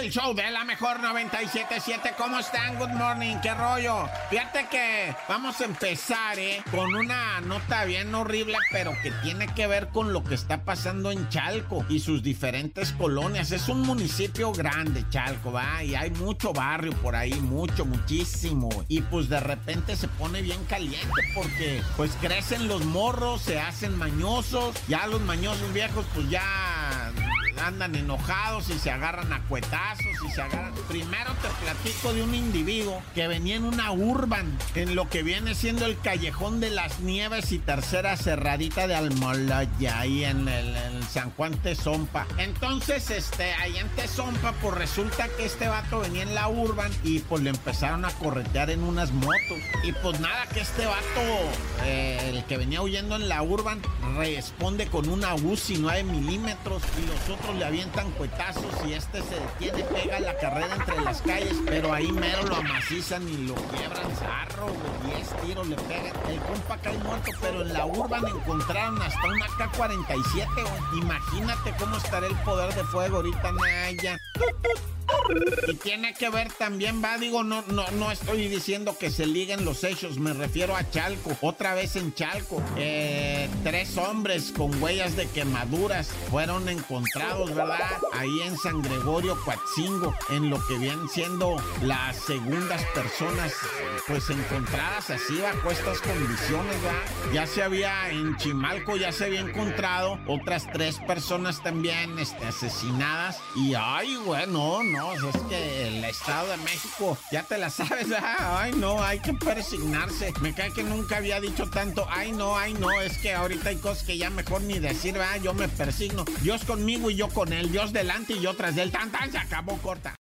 el show de la mejor 977. ¿Cómo están? Good morning, qué rollo. Fíjate que vamos a empezar, ¿eh? Con una nota bien horrible, pero que tiene que ver con lo que está pasando en Chalco y sus diferentes colonias. Es un municipio grande, Chalco, ¿va? Y hay mucho barrio por ahí, mucho, muchísimo. Y pues de repente se pone bien caliente porque pues crecen los morros, se hacen mañosos. Ya los mañosos viejos, pues ya andan enojados y se agarran a cuetazos y se agarran. Primero te platico de un individuo que venía en una urban, en lo que viene siendo el callejón de las nieves y tercera cerradita de Almoloya, ahí en el, San Juan Tezompa. Entonces, este, ahí en Tezompa, pues resulta que este vato venía en la urban y pues le empezaron a corretear en unas motos. Y pues nada, que este vato, eh, el que venía huyendo en la urban, responde con una UCI 9 milímetros y los otros le avientan cuetazos y este se detiene, pega la carrera entre las calles, pero ahí mero lo amacizan y lo quiebran zarro, güey, 10 tiros le pegan. El compa cae muerto, pero en la urban encontraron hasta una K-47, güey. Imagínate cómo estará el poder de fuego ahorita, Naya. Y tiene que ver también, va, digo, no, no, no estoy diciendo que se liguen los hechos, me refiero a Chalco, otra vez en Chalco. Eh, tres hombres con huellas de quemaduras fueron encontrados, ¿verdad? Ahí en San Gregorio Coatzingo, en lo que vienen siendo las segundas personas, pues encontradas así bajo estas condiciones, ¿verdad? Ya se había, en Chimalco ya se había encontrado otras tres personas también este, asesinadas. Y ay, güey, no, no, es que el Estado de México, ya te la sabes, ¿verdad? Ay, no, hay que persignarse. Me cae que nunca había dicho tanto, ay, no, ay, no, es que ahorita hay cosas que ya mejor ni decir, ¿verdad? Yo me persigno. Dios conmigo y yo con él, Dios delante y yo tras él. Tan, tan, se acabó corta.